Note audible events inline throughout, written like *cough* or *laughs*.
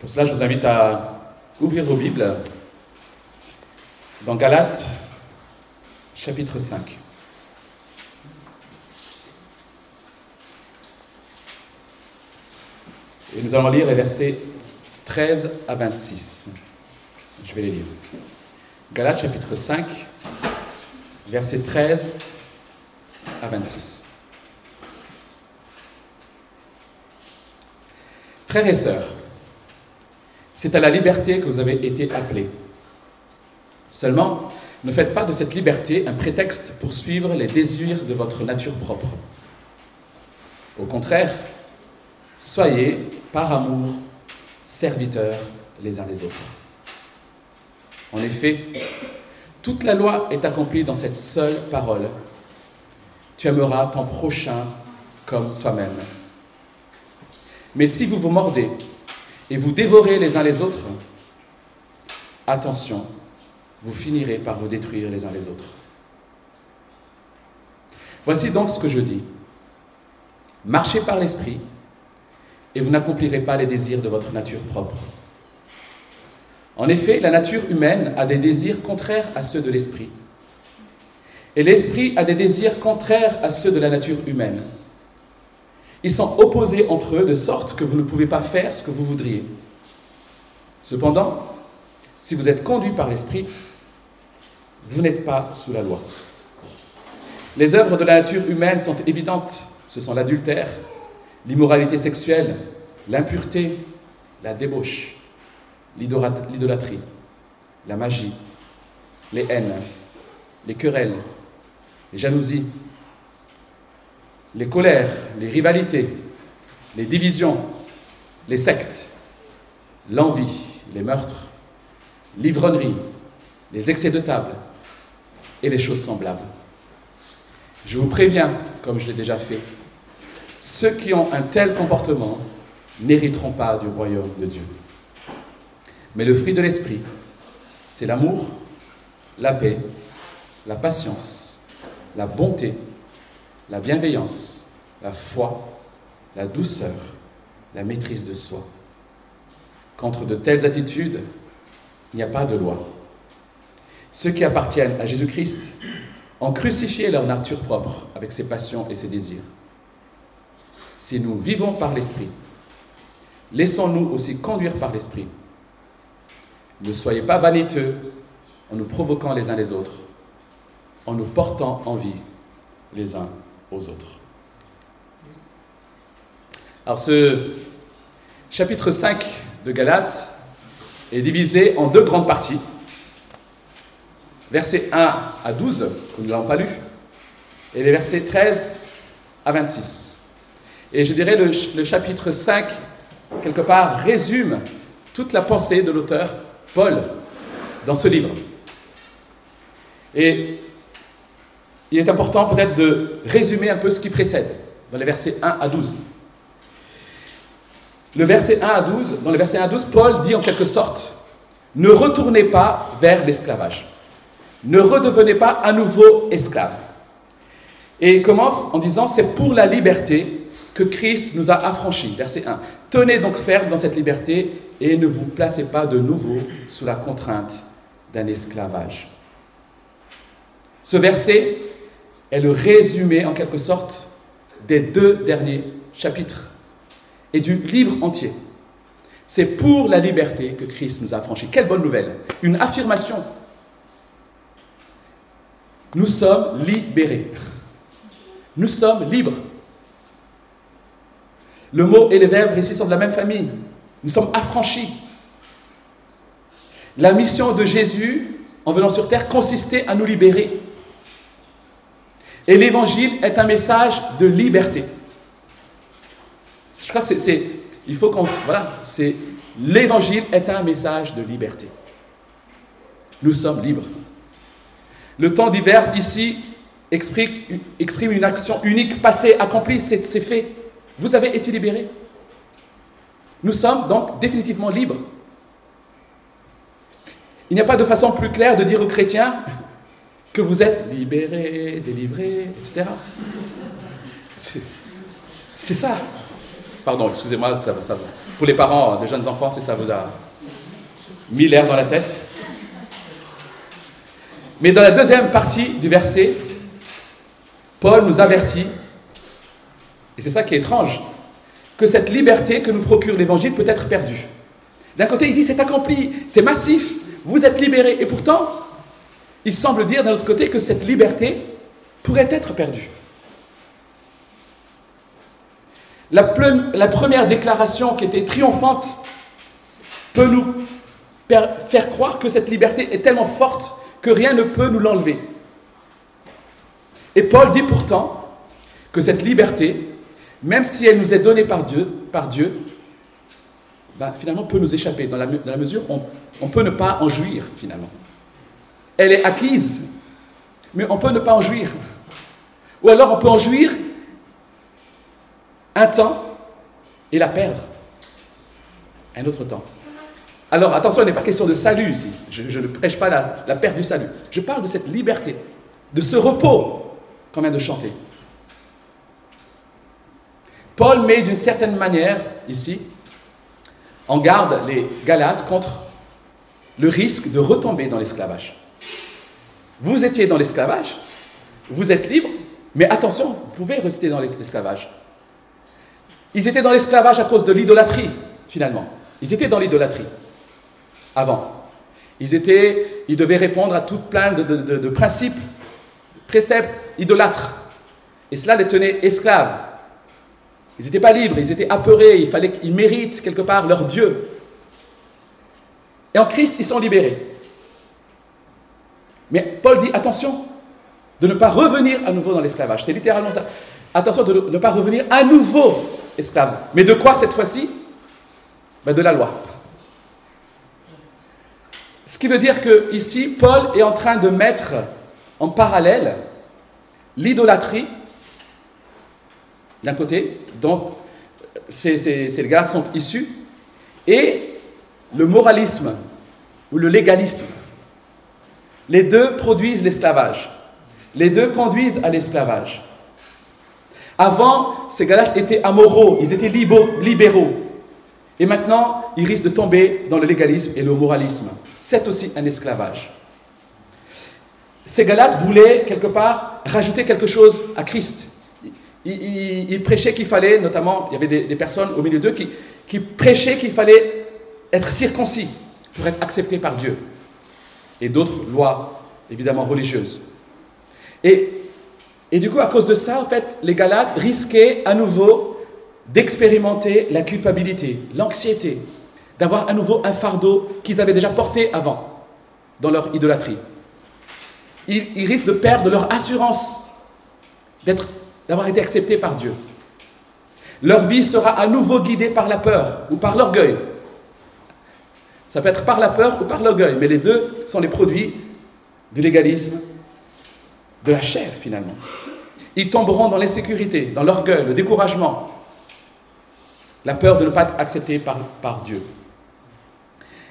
Pour cela, je vous invite à ouvrir vos Bibles dans Galates, chapitre 5. Et nous allons lire les versets 13 à 26. Je vais les lire. Galates chapitre 5, versets 13 à 26. Frères et sœurs, c'est à la liberté que vous avez été appelés. Seulement, ne faites pas de cette liberté un prétexte pour suivre les désirs de votre nature propre. Au contraire, soyez, par amour, serviteurs les uns des autres. En effet, toute la loi est accomplie dans cette seule parole. Tu aimeras ton prochain comme toi-même. Mais si vous vous mordez et vous dévorez les uns les autres, attention, vous finirez par vous détruire les uns les autres. Voici donc ce que je dis. Marchez par l'esprit et vous n'accomplirez pas les désirs de votre nature propre. En effet, la nature humaine a des désirs contraires à ceux de l'esprit. Et l'esprit a des désirs contraires à ceux de la nature humaine. Ils sont opposés entre eux de sorte que vous ne pouvez pas faire ce que vous voudriez. Cependant, si vous êtes conduit par l'esprit, vous n'êtes pas sous la loi. Les œuvres de la nature humaine sont évidentes. Ce sont l'adultère, l'immoralité sexuelle, l'impureté, la débauche, l'idolâtrie, la magie, les haines, les querelles, les jalousies, les colères, les rivalités, les divisions, les sectes, l'envie, les meurtres, l'ivrognerie, les excès de table et les choses semblables. Je vous préviens, comme je l'ai déjà fait, ceux qui ont un tel comportement n'hériteront pas du royaume de Dieu. Mais le fruit de l'esprit, c'est l'amour, la paix, la patience, la bonté, la bienveillance, la foi, la douceur, la maîtrise de soi. Contre de telles attitudes, il n'y a pas de loi. Ceux qui appartiennent à Jésus-Christ ont crucifié leur nature propre avec ses passions et ses désirs. Si nous vivons par l'Esprit, laissons-nous aussi conduire par l'Esprit. Ne soyez pas vaniteux en nous provoquant les uns les autres, en nous portant envie les uns autres. Alors ce chapitre 5 de Galates est divisé en deux grandes parties. Versets 1 à 12, que nous n'avons pas lu, et les versets 13 à 26. Et je dirais le, le chapitre 5, quelque part, résume toute la pensée de l'auteur Paul dans ce livre. Et il est important peut-être de résumer un peu ce qui précède dans les versets 1 à 12. Le verset 1 à 12, dans le verset 1 à 12, Paul dit en quelque sorte, ne retournez pas vers l'esclavage. Ne redevenez pas à nouveau esclaves. Et il commence en disant, c'est pour la liberté que Christ nous a affranchis. Verset 1. Tenez donc ferme dans cette liberté et ne vous placez pas de nouveau sous la contrainte d'un esclavage. Ce verset est le résumé en quelque sorte des deux derniers chapitres et du livre entier. C'est pour la liberté que Christ nous a affranchis. Quelle bonne nouvelle Une affirmation. Nous sommes libérés. Nous sommes libres. Le mot et les verbes ici sont de la même famille. Nous sommes affranchis. La mission de Jésus en venant sur terre consistait à nous libérer. Et l'évangile est un message de liberté. Je crois que c'est, il faut qu'on, voilà, c'est, l'évangile est un message de liberté. Nous sommes libres. Le temps du verbe ici exprime, exprime une action unique, passée, accomplie, c'est, c'est fait. Vous avez été libérés. Nous sommes donc définitivement libres. Il n'y a pas de façon plus claire de dire aux chrétiens que vous êtes libérés, délivrés, etc. C'est ça. Pardon, excusez-moi, ça, ça, pour les parents de jeunes enfants, ça vous a mis l'air dans la tête. Mais dans la deuxième partie du verset, Paul nous avertit, et c'est ça qui est étrange, que cette liberté que nous procure l'Évangile peut être perdue. D'un côté, il dit c'est accompli, c'est massif, vous êtes libérés. Et pourtant, il semble dire d'un autre côté que cette liberté pourrait être perdue. La, première déclaration qui était triomphante peut nous faire croire que cette liberté est tellement forte que rien ne peut nous l'enlever. Et Paul dit pourtant que cette liberté, même si elle nous est donnée par Dieu, par bah, finalement peut nous échapper, dans la, mesure où on, peut ne pas en jouir, finalement. Elle est acquise, mais on peut ne pas en jouir. Ou alors on peut en jouir un temps et la perdre un autre temps. Alors attention, il n'est pas question de salut ici. Je, ne prêche pas la, la, perte du salut. Je parle de cette liberté, de ce repos qu'on vient de chanter. Paul met d'une certaine manière ici en garde les Galates contre le risque de retomber dans l'esclavage. Vous étiez dans l'esclavage, vous êtes libre, mais attention, vous pouvez rester dans l'esclavage. Ils étaient dans l'esclavage à cause de l'idolâtrie, finalement. Ils étaient dans l'idolâtrie, avant. Ils, étaient, ils devaient répondre à toute plein de, de principes, préceptes idolâtres. Et cela les tenait esclaves. Ils n'étaient pas libres, ils étaient apeurés, il fallait qu'ils méritent quelque part leur Dieu. Et en Christ, ils sont libérés. Mais Paul dit attention de ne pas revenir à nouveau dans l'esclavage. C'est littéralement ça. Attention de ne pas revenir à nouveau esclave. Mais de quoi cette fois-ci? Ben De la loi. Ce qui veut dire que ici, Paul est en train de mettre en parallèle l'idolâtrie d'un côté, dont ces, ces, gardes sont issus, et le moralisme ou le légalisme. Les deux produisent l'esclavage. Les deux conduisent à l'esclavage. Avant, ces Galates étaient amoraux, ils étaient libéraux. Et maintenant, ils risquent de tomber dans le légalisme et le moralisme. C'est aussi un esclavage. Ces Galates voulaient quelque part rajouter quelque chose à Christ il, prêchait qu'il fallait, notamment, il y avait des, personnes au milieu d'eux qui, qui prêchaient qu'il fallait être circoncis pour être accepté par Dieu. Et d'autres lois, évidemment, religieuses. Et, et du coup, à cause de ça, en fait, les Galates risquaient à nouveau d'expérimenter la culpabilité, l'anxiété, d'avoir à nouveau un fardeau qu'ils avaient déjà porté avant dans leur idolâtrie. Ils, ils risquent de perdre leur assurance d'être d'avoir été acceptés par Dieu. Leur vie sera à nouveau guidée par la peur ou par l'orgueil. Ça peut être par la peur ou par l'orgueil, mais les deux sont les produits du légalisme, de la chair finalement. Ils tomberont dans l'insécurité, dans l'orgueil, le découragement, la peur de ne pas être acceptés par, par Dieu.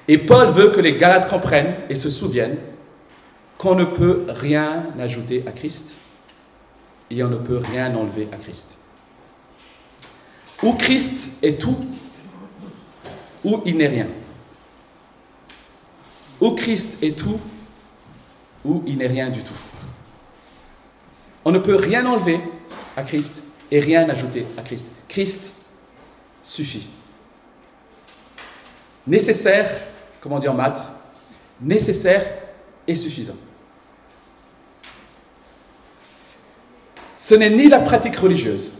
Et Paul veut que les Galates comprennent et se souviennent qu'on ne peut rien ajouter à Christ et on ne peut rien enlever à Christ. Ou Christ est tout, ou il n'est rien. Ou Christ est tout, ou il n'est rien du tout. On ne peut rien enlever à Christ et rien ajouter à Christ. Christ suffit. Nécessaire, comme on dit en maths, nécessaire et suffisant. Ce n'est ni la pratique religieuse,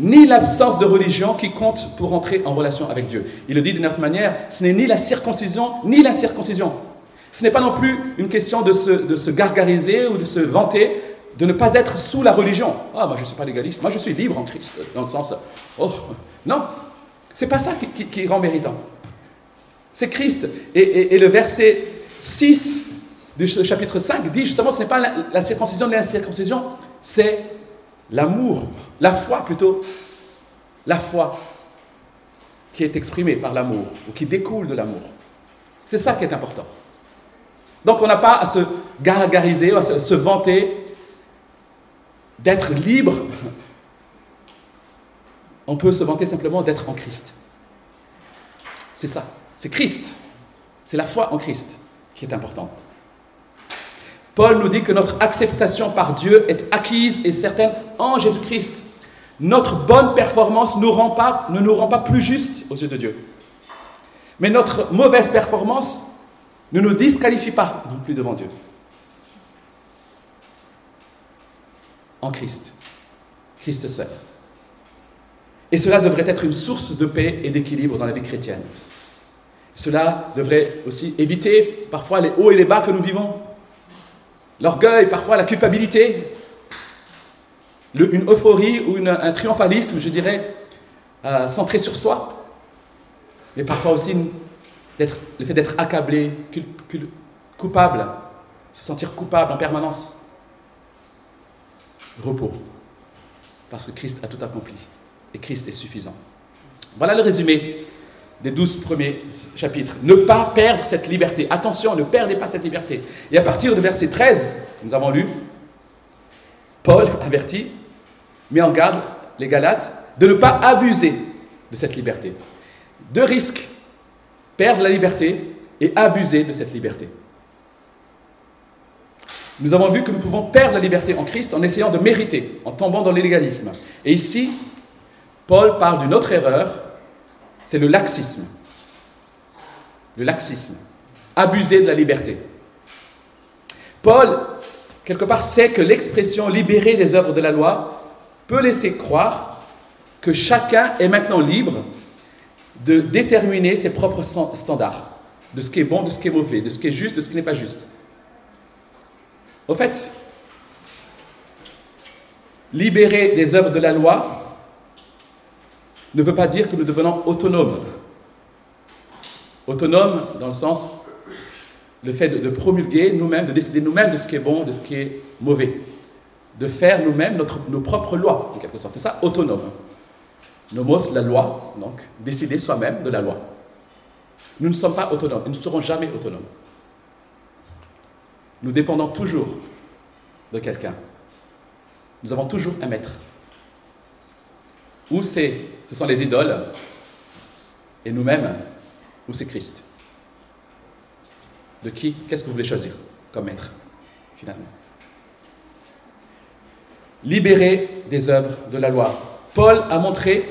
ni l'absence de religion qui compte pour entrer en relation avec Dieu. Il le dit d'une autre manière, ce n'est ni la circoncision, ni la circoncision. Ce n'est pas non plus une question de se, de se gargariser ou de se vanter, de ne pas être sous la religion. Ah, moi je ne suis pas légaliste, moi je suis libre en Christ, dans le sens, oh, non, c'est pas ça qui, rend méritant. C'est Christ. Et, le verset 6 du chapitre 5 dit justement, ce n'est pas la circoncision ni la circoncision, c'est l'amour, la foi plutôt, la foi qui est exprimée par l'amour ou qui découle de l'amour. C'est ça qui est important. Donc on n'a pas à se gargariser, à se vanter d'être libre on peut se vanter simplement d'être en Christ. C'est ça, c'est Christ. C'est la foi en Christ qui est importante. Paul nous dit que notre acceptation par Dieu est acquise et certaine en Jésus-Christ. Notre bonne performance ne nous rend pas plus justes aux yeux de Dieu. Mais notre mauvaise performance ne nous disqualifie pas non plus devant Dieu. En Christ. Christ seul. Et cela devrait être une source de paix et d'équilibre dans la vie chrétienne. Cela devrait aussi éviter parfois les hauts et les bas que nous vivons. L'orgueil, parfois la culpabilité, une euphorie ou un triomphalisme, je dirais, euh, centré sur soi. Mais parfois aussi le fait d'être accablé, coupable, se sentir coupable en permanence. Repos. Parce que Christ a tout accompli. Et Christ est suffisant. Voilà le résumé des douze premiers chapitres. Ne pas perdre cette liberté. Attention, ne perdez pas cette liberté. Et à partir du verset 13, nous avons lu, Paul avertit, met en garde les Galates de ne pas abuser de cette liberté. Deux risques, perdre la liberté et abuser de cette liberté. Nous avons vu que nous pouvons perdre la liberté en Christ en essayant de mériter, en tombant dans l'illégalisme. Et ici, Paul parle d'une autre erreur, c'est le laxisme. Le laxisme. Abuser de la liberté. Paul, quelque part, sait que l'expression libérée des œuvres de la loi peut laisser croire que chacun est maintenant libre de déterminer ses propres standards, de ce qui est bon, de ce qui est mauvais, de ce qui est juste, de ce qui n'est pas juste. Au fait, libérer des œuvres de la loi ne veut pas dire que nous devenons autonomes. Autonomes dans le sens, le fait de, promulguer nous-mêmes, de décider nous-mêmes de ce qui est bon, de ce qui est mauvais. De faire nous-mêmes nos propres lois, en quelque sorte. C'est ça, autonome. Nomos, la loi, donc, décider soi-même de la loi. Nous ne sommes pas autonomes, nous ne serons jamais autonomes. Nous dépendons toujours de quelqu'un. Nous avons toujours un maître. Ou c'est, ce sont les idoles, et nous-mêmes, ou c'est Christ. De qui Qu'est-ce que vous voulez choisir comme maître, finalement? Libéré des œuvres de la loi. Paul a montré,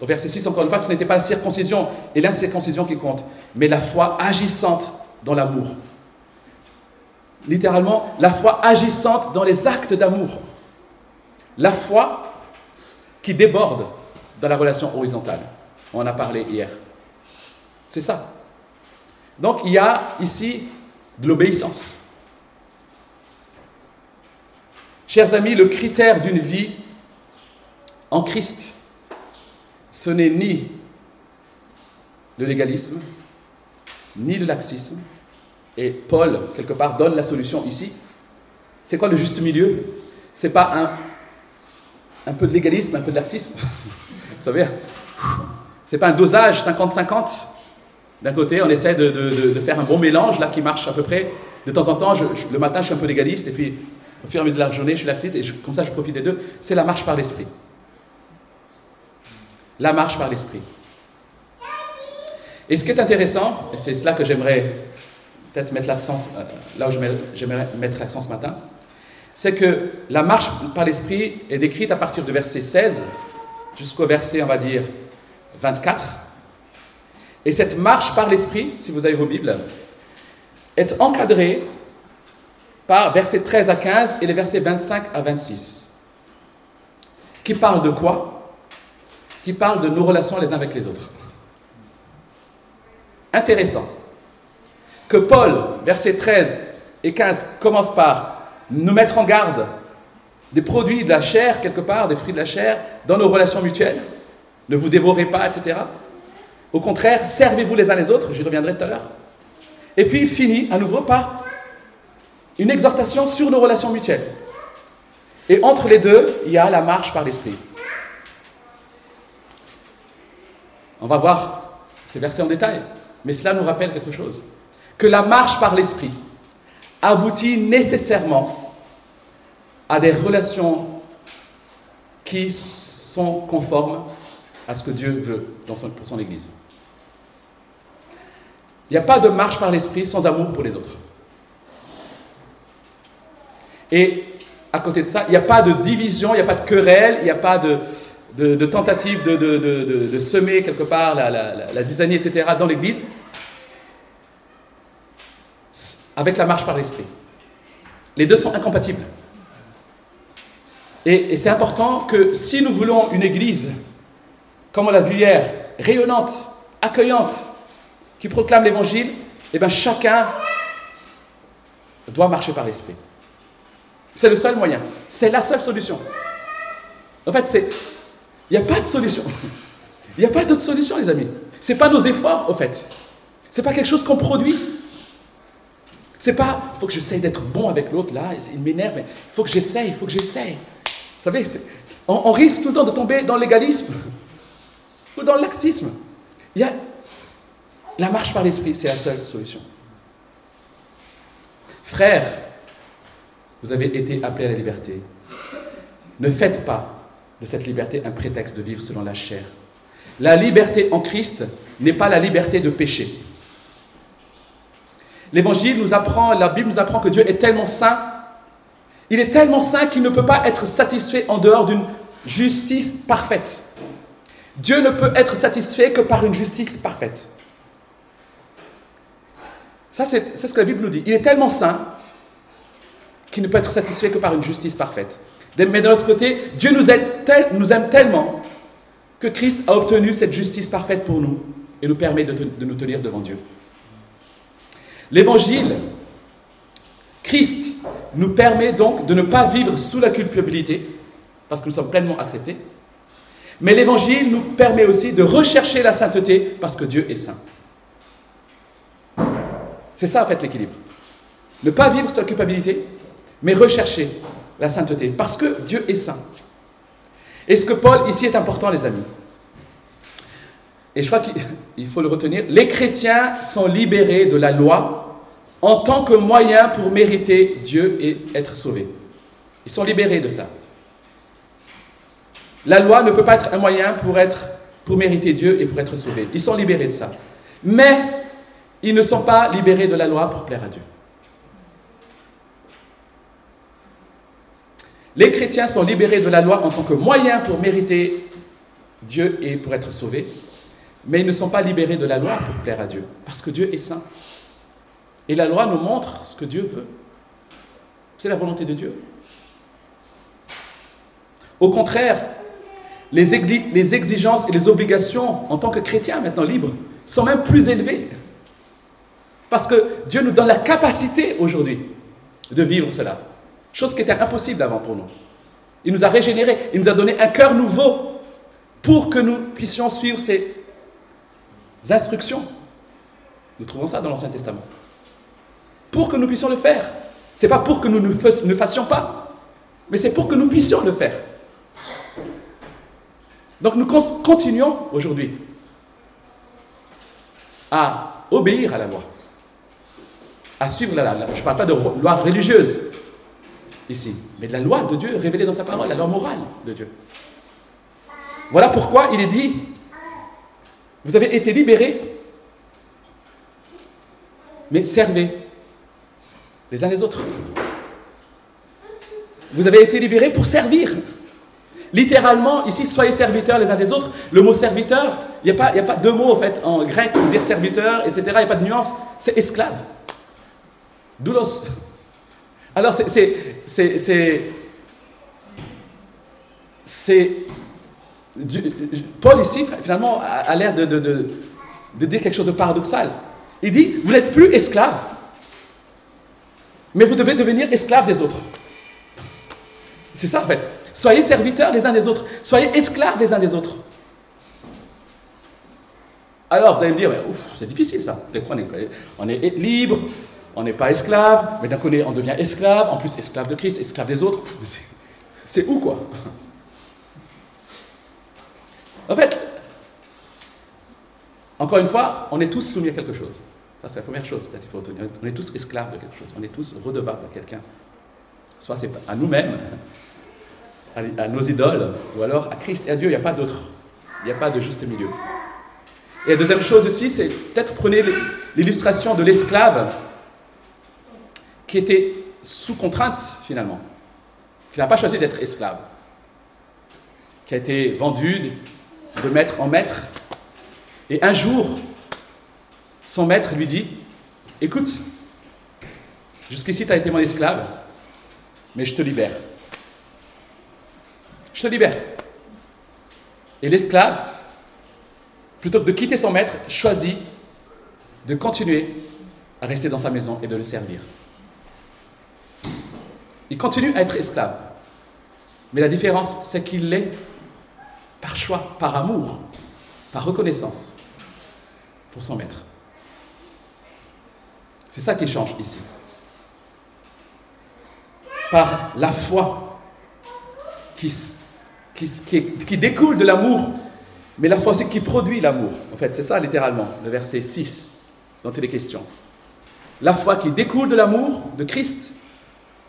au verset 6 encore une fois, que ce n'était pas la circoncision et l'incirconcision qui compte, mais la foi agissante dans l'amour. Littéralement, la foi agissante dans les actes d'amour. La foi qui déborde dans la relation horizontale. On en a parlé hier. C'est ça. Donc il y a ici de l'obéissance. Chers amis, le critère d'une vie en Christ, ce n'est ni le légalisme, ni le laxisme. Et Paul, quelque part, donne la solution ici. C'est quoi le juste milieu? C'est pas un un peu de légalisme, un peu de laxisme? *laughs* Vous savez, c'est pas un dosage 50-50. D'un côté, on essaie de, faire un bon mélange là qui marche à peu près. De temps en temps, le matin, je suis un peu légaliste, et puis au fur et à mesure de la journée, je suis laxiste, et comme ça, je profite des deux. C'est la marche par l'esprit. La marche par l'esprit. Et ce qui est intéressant, et c'est cela que j'aimerais peut-être mettre l'accent, euh, là où j'aimerais mettre l'accent ce matin, c'est que la marche par l'Esprit est décrite à partir du verset 16 jusqu'au verset, on va dire, 24. Et cette marche par l'Esprit, si vous avez vos Bibles, est encadrée par versets 13 à 15 et les versets 25 à 26. Qui parlent de quoi? Qui parlent de nos relations les uns avec les autres. Intéressant. Que Paul, versets 13 et 15, commence par nous mettre en garde des produits de la chair, quelque part, des fruits de la chair, dans nos relations mutuelles. Ne vous dévorez pas, etc. Au contraire, servez-vous les uns les autres, j'y reviendrai tout à l'heure. Et puis il finit à nouveau par une exhortation sur nos relations mutuelles. Et entre les deux, il y a la marche par l'esprit. On va voir ces versets en détail, mais cela nous rappelle quelque chose. Que la marche par l'esprit, aboutit nécessairement à des relations qui sont conformes à ce que Dieu veut pour son Église. Il n'y a pas de marche par l'esprit sans amour pour les autres. Et à côté de ça, il n'y a pas de division, il n'y a pas de querelle, il n'y a pas de, de, tentative de, semer quelque part la, la zizanie, etc. dans l'Église, avec la marche par l'esprit. Les deux sont incompatibles. Et, c'est important que si nous voulons une Église, comme on l'a vu hier, rayonnante, accueillante, qui proclame l'Évangile, eh bien chacun doit marcher par l'esprit. C'est le seul moyen. C'est la seule solution. En fait, il n'y a pas de solution. *laughs* Il n'y a pas d'autre solution, les amis. Ce n'est pas nos efforts, au fait. Ce n'est pas quelque chose qu'on produit. C'est pas, il faut que j'essaye d'être bon avec l'autre, là, il m'énerve, mais il faut que j'essaye, il faut que j'essaye. Vous savez, on, risque tout le temps de tomber dans l'égalisme *laughs* ou dans le laxisme. Y a, la marche par l'esprit, c'est la seule solution. Frères, vous avez été appelés à la liberté. Ne faites pas de cette liberté un prétexte de vivre selon la chair. La liberté en Christ n'est pas la liberté de pécher. L'évangile nous apprend, la Bible nous apprend que Dieu est tellement saint, il est tellement saint qu'il ne peut pas être satisfait en dehors d'une justice parfaite. Dieu ne peut être satisfait que par une justice parfaite. Ça, c'est ce que la Bible nous dit. Il est tellement saint qu'il ne peut être satisfait que par une justice parfaite. Mais de l'autre côté, Dieu nous aime, nous aime, tellement que Christ a obtenu cette justice parfaite pour nous et nous permet de, de nous tenir devant Dieu. L'évangile, Christ nous permet donc de ne pas vivre sous la culpabilité, parce que nous sommes pleinement acceptés. Mais l'évangile nous permet aussi de rechercher la sainteté, parce que Dieu est saint. C'est ça en fait l'équilibre. Ne pas vivre sous la culpabilité, mais rechercher la sainteté, parce que Dieu est saint. Et ce que Paul ici est important, les amis. Et je crois qu'il *laughs* faut le retenir. Les chrétiens sont libérés de la loi en tant que moyen pour mériter Dieu et être sauvés. Ils sont libérés de ça. La loi ne peut pas être un moyen pour mériter Dieu et pour être sauvés. Ils sont libérés de ça. Mais ils ne sont pas libérés de la loi pour plaire à Dieu. Les chrétiens sont libérés de la loi en tant que moyen pour mériter Dieu et pour être sauvés, mais ils ne sont pas libérés de la loi pour plaire à Dieu, parce que Dieu est saint. Et la loi nous montre ce que Dieu veut. C'est la volonté de Dieu. Au contraire, les, exigences et les obligations en tant que chrétiens maintenant libres sont même plus élevées. Parce que Dieu nous donne la capacité aujourd'hui de vivre cela. Chose qui était impossible avant pour nous. Il nous a régénérés, il nous a donné un cœur nouveau pour que nous puissions suivre ses instructions. Nous trouvons ça dans l'Ancien Testament. Pour que nous puissions le faire. Ce n'est pas pour que nous ne fassions pas, mais c'est pour que nous puissions le faire. Donc nous continuons aujourd'hui à obéir à la loi, à suivre la loi. Je ne parle pas de loi religieuse, ici, mais de la loi de Dieu révélée dans sa parole, la loi morale de Dieu. Voilà pourquoi il est dit, vous avez été libérés, mais servez les uns les autres. Vous avez été libérés pour servir. Littéralement, ici, soyez serviteurs les uns des autres. Le mot serviteur, il n'y a, pas deux mots en fait en grec pour dire serviteur, etc. Il n'y a pas de nuance. C'est esclave. Doulos. Alors, c'est. Paul ici, finalement, a l'air de, de, dire quelque chose de paradoxal. Il dit Vous n'êtes plus esclave, mais vous devez devenir esclave des autres. C'est ça, en fait. Soyez serviteurs les uns des autres. Soyez esclaves les uns des autres. Alors, vous allez me dire, c'est difficile ça. On est libre, on n'est pas esclave, mais d'un côté on devient esclave, en plus esclave de Christ, esclave des autres. C'est où quoi? En fait, encore une fois, on est tous soumis à quelque chose. Ça, c'est la première chose, peut-être faut retenir. On est tous esclaves de quelque chose, on est tous redevables à quelqu'un. Soit c'est à nous-mêmes, à, nos idoles, ou alors à Christ et à Dieu, il n'y a pas d'autre Il n'y a pas de juste milieu. Et la deuxième chose aussi, c'est peut-être prenez l'illustration de l'esclave qui était sous contrainte finalement, qui n'a pas choisi d'être esclave, qui a été vendu de maître en maître. Et un jour, son maître lui dit, écoute, jusqu'ici tu as été mon esclave, mais je te libère. Je te libère. Et l'esclave, plutôt que de quitter son maître, choisit de continuer à rester dans sa maison et de le servir. Il continue à être esclave. Mais la différence, c'est qu'il l'est par choix, par amour, par reconnaissance pour son maître. C'est ça qui change ici. Par la foi qui, découle de l'amour, mais la foi aussi qui produit l'amour. En fait, c'est ça littéralement, le verset 6 dont il est question. La foi qui découle de l'amour de Christ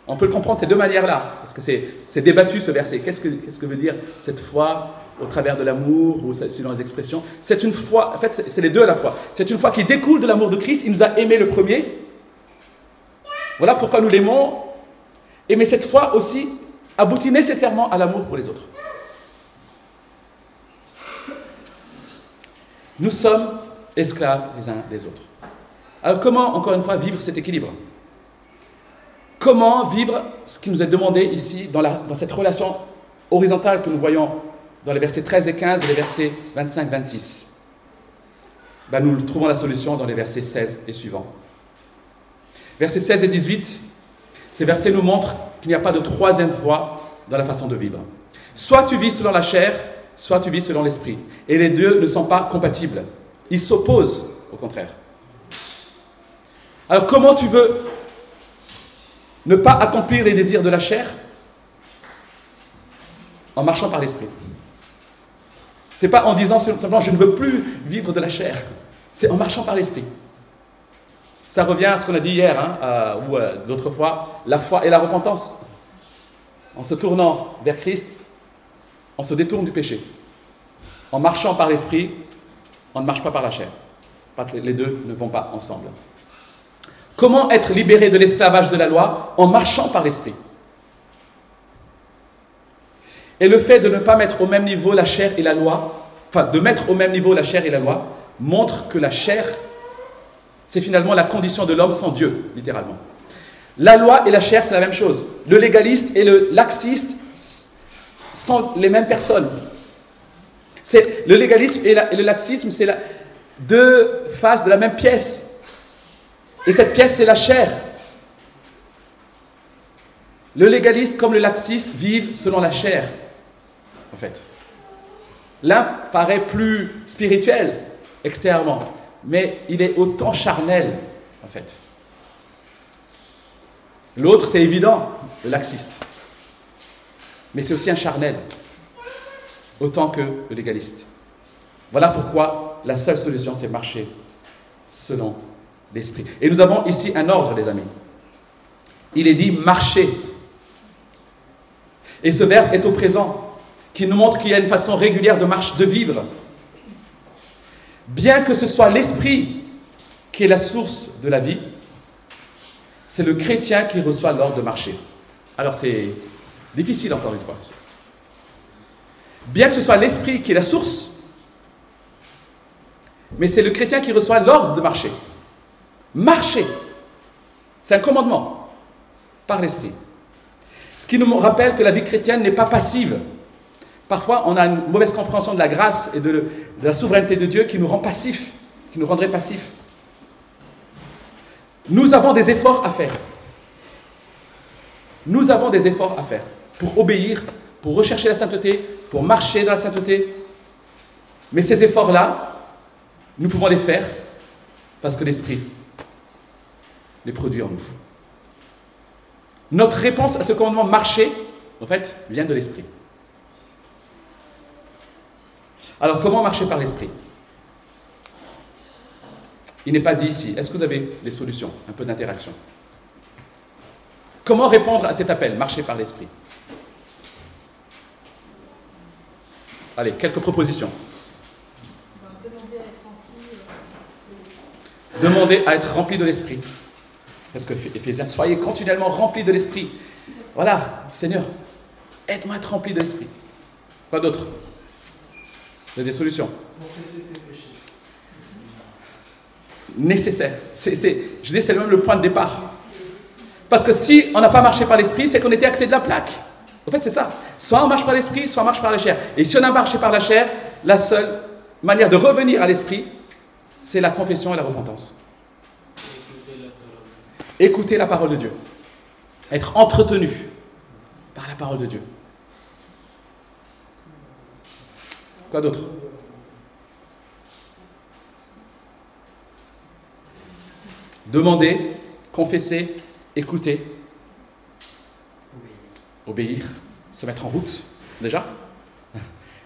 on peut le comprendre de ces deux manières-là, parce que c'est débattu ce verset. Qu'est-ce que, qu'est-ce que veut dire cette foi au travers de l'amour, ou selon les expressions? C'est une foi, en fait, c'est les deux à la fois. C'est une foi qui découle de l'amour de Christ. Il nous a aimé le premier. Voilà pourquoi nous l'aimons. Et cette foi aussi aboutit nécessairement à l'amour pour les autres. Nous sommes esclaves les uns des autres. Alors comment, encore une fois, vivre cet équilibre? Comment vivre ce qui nous est demandé ici dans, cette relation horizontale que nous voyons dans les versets 13 et 15 et les versets 25-26 ben, Nous trouvons la solution dans les versets 16 et suivants. Versets 16 et 18, ces versets nous montrent qu'il n'y a pas de troisième foi dans la façon de vivre. Soit tu vis selon la chair, soit tu vis selon l'esprit. Et les deux ne sont pas compatibles. Ils s'opposent, au contraire. Alors comment tu veux ne pas accomplir les désirs de la chair en marchant par l'esprit. C'est pas en disant simplement je ne veux plus vivre de la chair. C'est en marchant par l'esprit. Ça revient à ce qu'on a dit hier, hein, euh, ou euh, d'autres fois, la foi et la repentance. En se tournant vers Christ, on se détourne du péché. En marchant par l'esprit, on ne marche pas par la chair. Les deux ne vont pas ensemble. Comment être libéré de l'esclavage de la loi En marchant par l'esprit. Et le fait de ne pas mettre au même niveau la chair et la loi, enfin de mettre au même niveau la chair et la loi, montre que la chair, c'est finalement la condition de l'homme sans Dieu, littéralement. La loi et la chair, c'est la même chose. Le légaliste et le laxiste sont les mêmes personnes. Le légalisme et le laxisme, c'est deux faces de la même pièce. Et cette pièce, c'est la chair. Le légaliste comme le laxiste vivent selon la chair, en fait. L'un paraît plus spirituel extérieurement, mais il est autant charnel, en fait. L'autre, c'est évident, le laxiste. Mais c'est aussi un charnel, autant que le légaliste. Voilà pourquoi la seule solution, c'est marcher selon Et nous avons ici un ordre, les amis. Il est dit marcher. Et ce verbe est au présent, qui nous montre qu'il y a une façon régulière de marche, de vivre. Bien que ce soit l'esprit qui est la source de la vie, c'est le chrétien qui reçoit l'ordre de marcher. Alors c'est difficile encore une fois. Bien que ce soit l'esprit qui est la source, mais c'est le chrétien qui reçoit l'ordre de marcher. Marcher. C'est un commandement par l'Esprit. Ce qui nous rappelle que la vie chrétienne n'est pas passive. Parfois, on a une mauvaise compréhension de la grâce et de, la souveraineté de Dieu qui nous rend passifs, qui nous rendrait passifs. Nous avons des efforts à faire. Nous avons des efforts à faire pour obéir, pour rechercher la sainteté, pour marcher dans la sainteté. Mais ces efforts-là, nous pouvons les faire parce que l'Esprit les produit en nous. Notre réponse à ce commandement marcher, en fait, vient de l'esprit. Alors, comment marcher par l'esprit? Il n'est pas dit ici. Est-ce que vous avez des solutions, un peu d'interaction? Comment répondre à cet appel, marcher par l'esprit? Allez, quelques propositions. Demander à être rempli euh, de l'esprit. Parce que Éphésiens, soyez continuellement remplis de l'Esprit. Voilà, Seigneur, aide-moi à être rempli de l'Esprit. Quoi d'autre? Vous avez des solutions Nécessaire. Je dis, c'est même le point de départ. Parce que si on n'a pas marché par l'Esprit, c'est qu'on était acté de la plaque. En fait, c'est ça. Soit on marche par l'Esprit, soit on marche par la chair. Et si on a marché par la chair, la seule manière de revenir à l'Esprit, c'est la confession et la repentance. Écouter la parole de Dieu. Être entretenu par la parole de Dieu. Quoi d'autre? Demander, confesser, écouter, obéir, se mettre en route, déjà.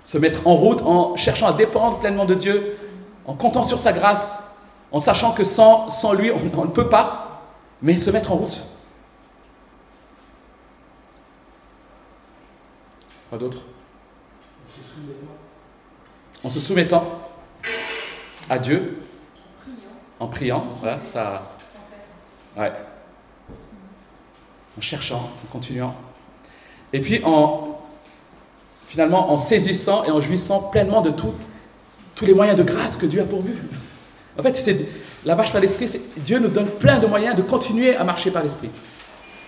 Se mettre en route en cherchant à dépendre pleinement de Dieu, en comptant sur sa grâce, en sachant que sans, lui, on, ne peut pas, mais se mettre en route. Quoi d'autre? En se soumettant à Dieu, en priant, voilà, ça. Ouais. En cherchant, en continuant. Et puis en finalement en saisissant et en jouissant pleinement de tout, tous les moyens de grâce que Dieu a pourvus. En fait, c'est la marche par l'esprit, Dieu nous donne plein de moyens de continuer à marcher par l'esprit.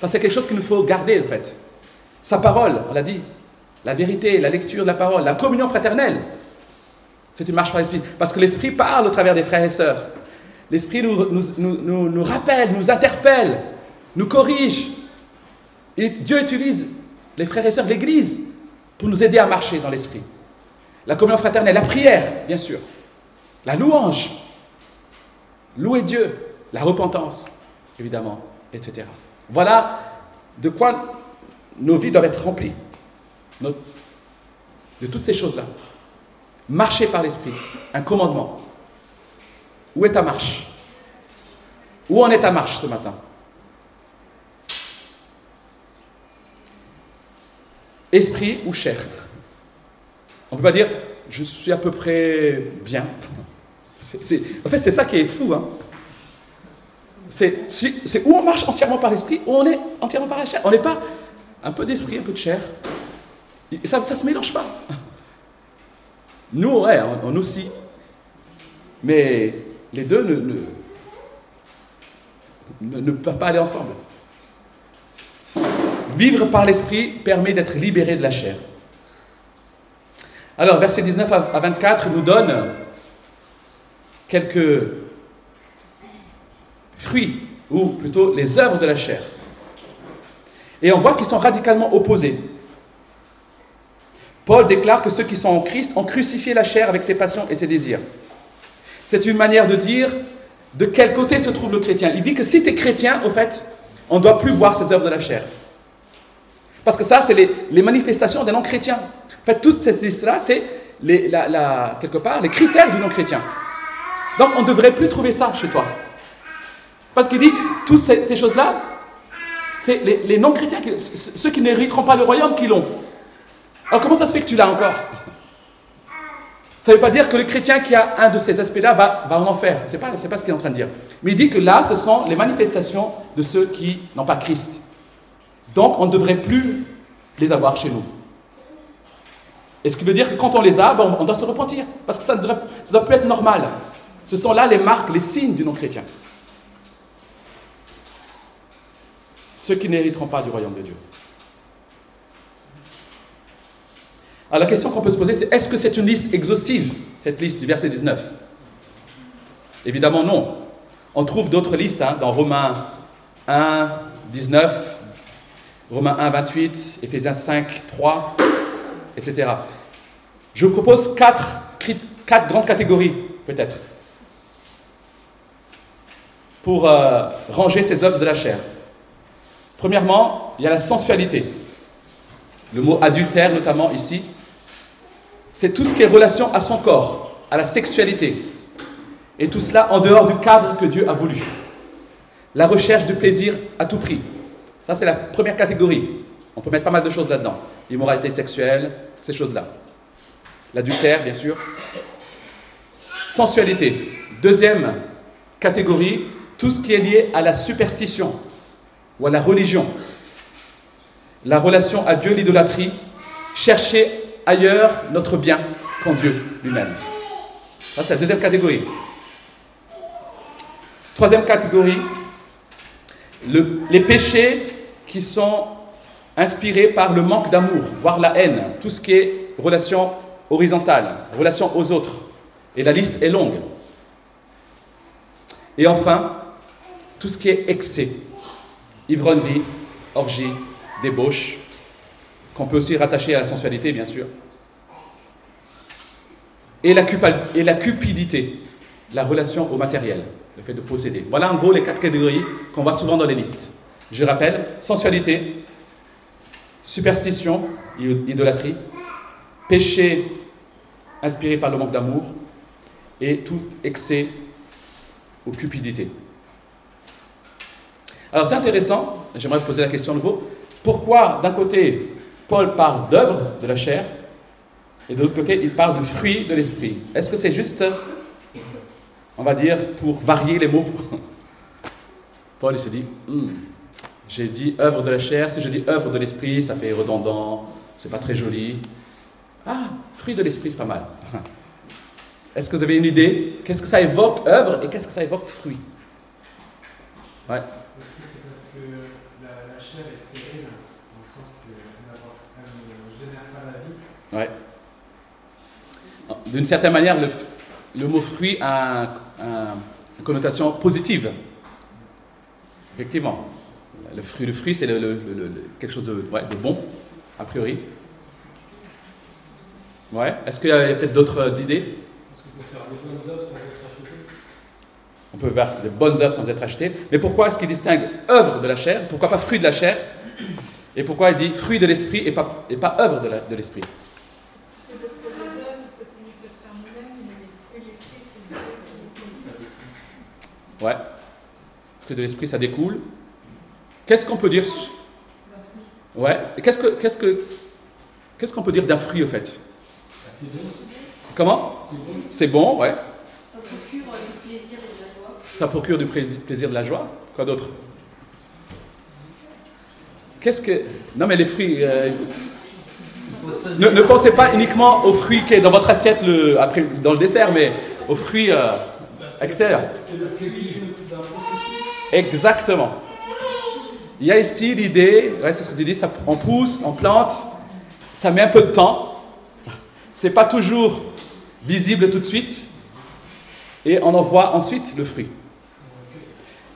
c'est quelque chose qu'il nous faut garder en fait. Sa parole, on l'a dit, la vérité, la lecture de la parole, la communion fraternelle, c'est une marche par l'esprit. Parce que l'esprit parle au travers des frères et sœurs. L'esprit nous, nous, nous, rappelle, nous interpelle, nous corrige. Et Dieu utilise les frères et sœurs de l'Église pour nous aider à marcher dans l'esprit. La communion fraternelle, la prière, bien sûr, la louange, louer Dieu, la repentance, évidemment, etc. Voilà de quoi nos vies doivent être remplies. De toutes ces choses-là. Marcher par l'esprit, un commandement. Où est ta marche? Où en est ta marche ce matin? Esprit ou chair? On ne peut pas dire je suis à peu près bien. En fait, c'est ça qui est fou. Hein. C'est où on marche entièrement par l'esprit, ou on est entièrement par la chair. On n'est pas un peu d'esprit, un peu de chair. ça ne se mélange pas. Nous, ouais, on, aussi. Mais les deux ne, ne peuvent pas aller ensemble. Vivre par l'esprit permet d'être libéré de la chair. Alors, verset 19 à 24 nous donne quelques fruits, ou plutôt les œuvres de la chair. Et on voit qu'ils sont radicalement opposés. Paul déclare que ceux qui sont en Christ ont crucifié la chair avec ses passions et ses désirs. C'est une manière de dire de quel côté se trouve le chrétien. Il dit que si tu es chrétien, au fait, on ne doit plus voir ces œuvres de la chair. Parce que ça, c'est les, manifestations des non-chrétiens. En fait, toute cette liste-là, c'est quelque part les critères du non-chrétien. Donc, on ne devrait plus trouver ça chez toi. Parce qu'il dit, toutes ces, choses-là, c'est les, non-chrétiens, ceux qui n'hériteront pas le royaume, qui l'ont. Alors, comment ça se fait que tu l'as encore? Ça ne veut pas dire que le chrétien qui a un de ces aspects-là va, va en enfer. Ce n'est pas, pas ce qu'il est en train de dire. Mais il dit que là, ce sont les manifestations de ceux qui n'ont pas Christ. Donc, on ne devrait plus les avoir chez nous. Et ce qui veut dire que quand on les a, ben, on doit se repentir? Parce que ça ne doit, plus être normal. Ce sont là les marques, les signes du non-chrétien. Ceux qui n'hériteront pas du royaume de Dieu. Alors la question qu'on peut se poser, c'est est-ce que c'est une liste exhaustive, cette liste du verset 19 Évidemment non. On trouve d'autres listes hein, dans Romains 1, 19, Romains 1, 28, Ephésiens 5, 3, etc. Je vous propose quatre grandes catégories, peut-être, pour euh, ranger ces œuvres de la chair. Premièrement, il y a la sensualité. Le mot adultère, notamment ici, c'est tout ce qui est relation à son corps, à la sexualité. Et tout cela en dehors du cadre que Dieu a voulu. La recherche de plaisir à tout prix. Ça, c'est la première catégorie. On peut mettre pas mal de choses là-dedans. L'immoralité sexuelle, ces choses-là. L'adultère, bien sûr. Sensualité. Deuxième catégorie, tout ce qui est lié à la superstition ou à la religion, la relation à Dieu, l'idolâtrie, chercher ailleurs notre bien qu'en Dieu lui-même. Ça, c'est la deuxième catégorie. Troisième catégorie, les péchés qui sont inspirés par le manque d'amour, voire la haine, tout ce qui est relation horizontale, relation aux autres. Et la liste est longue. Et enfin, tout ce qui est excès, ivrognerie, orgie, débauche, qu'on peut aussi rattacher à la sensualité, bien sûr. Et la cupidité, la relation au matériel, le fait de posséder. Voilà en gros les quatre catégories qu'on voit souvent dans les listes. Je rappelle, sensualité, superstition, idolâtrie, péché inspiré par le manque d'amour et tout excès ou cupidité. Alors c'est intéressant, j'aimerais poser la question de nouveau, pourquoi d'un côté Paul parle d'œuvre de la chair et de l'autre côté il parle du fruit de l'esprit? Est-ce que c'est juste, on va dire, pour varier les mots? *laughs* Paul il se dit, hmm, j'ai dit œuvre de la chair, si je dis œuvre de l'esprit, ça fait redondant, c'est pas très joli. Ah, fruit de l'esprit, c'est pas mal. *laughs* Est-ce que vous avez une idée? Qu'est-ce que ça évoque œuvre et qu'est-ce que ça évoque fruit? Ouais. Est-ce que c'est parce que la, chair est stérile, dans le sens qu'elle ne génère pas la vie Ouais. D'une certaine manière, le, le, mot fruit a une connotation positive. Effectivement. Le fruit, le fruit c'est le, quelque chose de, ouais, de bon, a priori. Ouais. Est-ce qu'il y a peut-être d'autres idées? On peut faire de bonnes œuvres sans être achetées. Mais pourquoi est-ce qu'il distingue œuvre de la chair? Pourquoi pas fruit de la chair? Et pourquoi il dit fruit de l'esprit et pas, et pas œuvre de l'esprit C'est parce que les œuvres, c'est celui qui se faire nous-mêmes, mais les fruits de l'esprit, c'est Ouais. Fruit de l'esprit, ça découle. Qu'est-ce qu'on peut dire Ouais. Qu'est-ce que qu'est-ce que qu'est-ce qu'on peut dire d'un fruit au fait Comment C'est bon. ouais. Ça procure du plaisir et de la joie. Ça procure du plaisir de la joie. Quoi d'autre Qu'est-ce que. Non, mais les fruits. Euh, ne, pensez pas uniquement aux fruits qui sont dans votre assiette le, après, dans le dessert, mais aux fruits euh, extérieurs. Exactement. Il y a ici l'idée, c'est ce que tu dis, on pousse, on plante, ça met un peu de temps. C'est pas toujours visible tout de suite, et on en voit ensuite le fruit.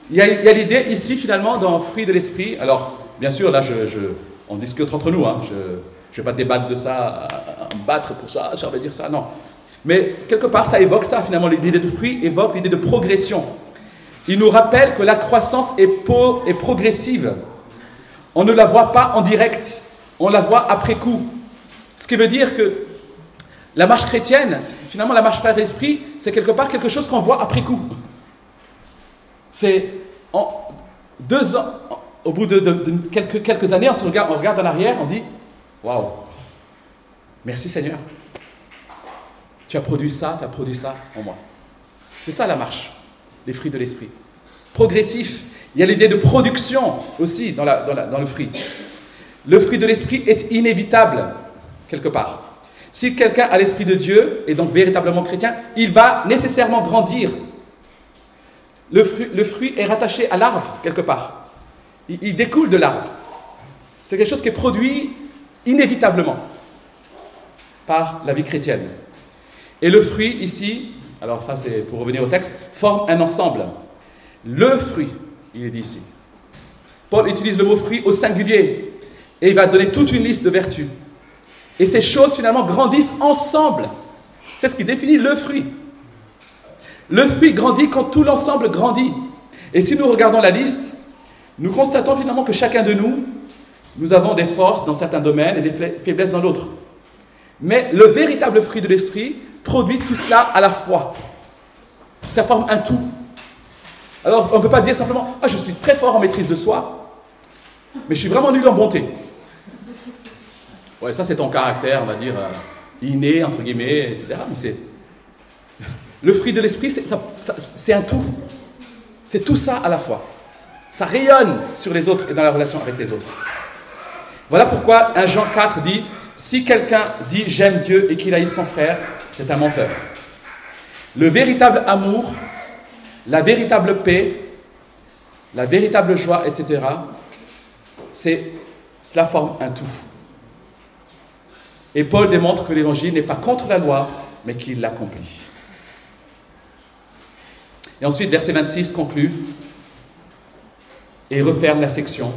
Il y a, l'idée ici finalement dans fruit de l'esprit. Alors, bien sûr, là, on discute entre nous. Hein. je ne vais pas débattre de ça, me battre pour ça, ça veut dire ça, non. Mais quelque part, ça évoque ça finalement. L'idée de fruit évoque l'idée de progression. Il nous rappelle que la croissance est, est progressive. On ne la voit pas en direct, on la voit après coup. Ce qui veut dire que la marche chrétienne, finalement, la marche par l'esprit, c'est quelque part quelque chose qu'on voit après coup. C'est en deux ans, au bout de, quelques, quelques, années, on, se regarde, on regarde en arrière, on dit Waouh, merci Seigneur. Tu as produit ça, tu as produit ça en moi. C'est ça la marche, les fruits de l'esprit. Progressif. Il y a l'idée de production aussi dans, le fruit. Le fruit de l'esprit est inévitable, quelque part. Si quelqu'un a l'Esprit de Dieu, et donc véritablement chrétien, il va nécessairement grandir. Le fruit, le fruit est rattaché à l'arbre, quelque part. Il, découle de l'arbre. C'est quelque chose qui est produit inévitablement par la vie chrétienne. Et le fruit, ici, alors ça c'est pour revenir au texte, forme un ensemble. Le fruit, il est dit ici. Paul utilise le mot fruit au singulier et il va donner toute une liste de vertus. Et ces choses finalement grandissent ensemble. C'est ce qui définit le fruit. Le fruit grandit quand tout l'ensemble grandit. Et si nous regardons la liste, nous constatons finalement que chacun de nous, nous avons des forces dans certains domaines et des faiblesses dans d'autres. Mais le véritable fruit de l'esprit produit tout cela à la fois. Ça forme un tout. Alors on ne peut pas dire simplement Ah, je suis très fort en maîtrise de soi, mais je suis vraiment nul en bonté. Ouais, ça c'est ton caractère, on va dire, euh, inné, entre guillemets, etc. Mais c'est. *laughs* Le fruit de l'esprit, c'est un tout. C'est tout ça à la fois. Ça rayonne sur les autres et dans la relation avec les autres. Voilà pourquoi 1 Jean 4 dit, si quelqu'un dit j'aime Dieu et qu'il haït son frère, c'est un menteur. Le véritable amour, la véritable paix, la véritable joie, etc., c'est, cela forme un tout. Et Paul démontre que l'évangile n'est pas contre la loi, mais qu'il l'accomplit. Et ensuite, verset 26 conclut et referme la section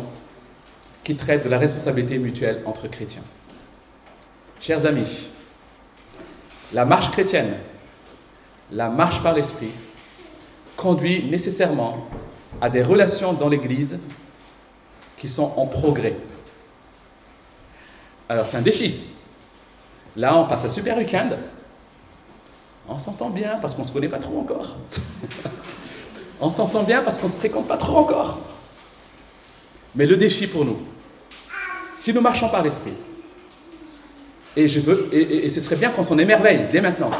qui traite de la responsabilité mutuelle entre chrétiens. Chers amis, la marche chrétienne, la marche par l'esprit, conduit nécessairement à des relations dans l'Église qui sont en progrès. Alors c'est un défi. Là, on passe un super week-end. On s'entend bien parce qu'on ne se connaît pas trop encore. *laughs* on s'entend bien parce qu'on ne se fréquente pas trop encore. Mais le défi pour nous, si nous marchons par l'esprit, et, je veux, et, ce serait bien qu'on s'en émerveille dès maintenant,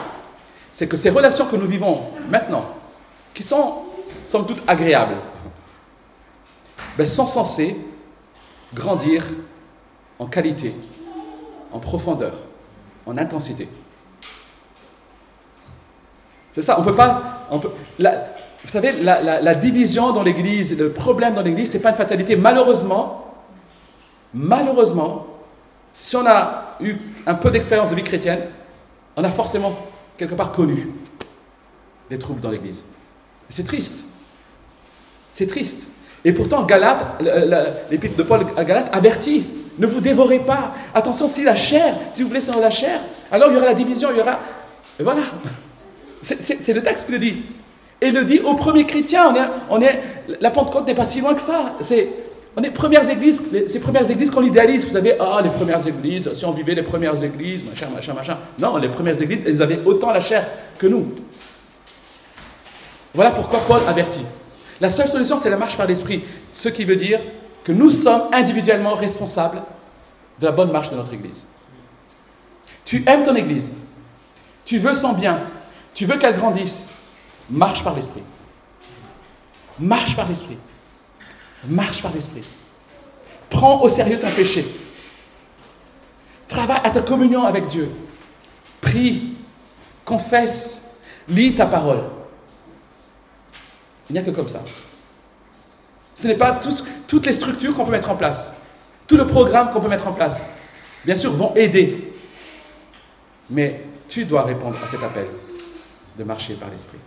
c'est que ces relations que nous vivons maintenant, qui sont somme toute agréables, ben, sont censées grandir en qualité, en profondeur, en intensité. C'est ça, on peut pas. On peut, vous savez, la, division dans l'Église, le problème dans l'Église, ce n'est pas une fatalité. Malheureusement, malheureusement, si on a eu un peu d'expérience de vie chrétienne, on a forcément quelque part connu des troubles dans l'Église. C'est triste. C'est triste. Et pourtant, Galate, l'épître de Paul à Galate avertit ne vous dévorez pas. Attention, si la chair, si vous blessez dans la chair, alors il y aura la division, il y aura. Et voilà. C'est le texte qui le dit. Et le dit aux premiers chrétiens. On est, on est, la Pentecôte n'est pas si loin que ça. C'est, on est premières églises, ces premières églises qu'on idéalise. Vous savez, ah, les premières églises, si on vivait les premières églises, machin, machin, machin. Non, les premières églises, elles avaient autant la chair que nous. Voilà pourquoi Paul avertit. La seule solution, c'est la marche par l'esprit. Ce qui veut dire que nous sommes individuellement responsables de la bonne marche de notre église. Tu aimes ton église. Tu veux son bien. Tu veux qu'elle grandisse. Marche par l'esprit. Marche par l'esprit. Marche par l'esprit. Prends au sérieux ton péché. Travaille à ta communion avec Dieu. Prie, confesse, lis ta parole. Il n'y a que comme ça. Ce n'est pas toutes les structures qu'on peut mettre en place, tout le programme qu'on peut mettre en place. Bien sûr, vont aider. Mais tu dois répondre à cet appel de marcher par l'esprit.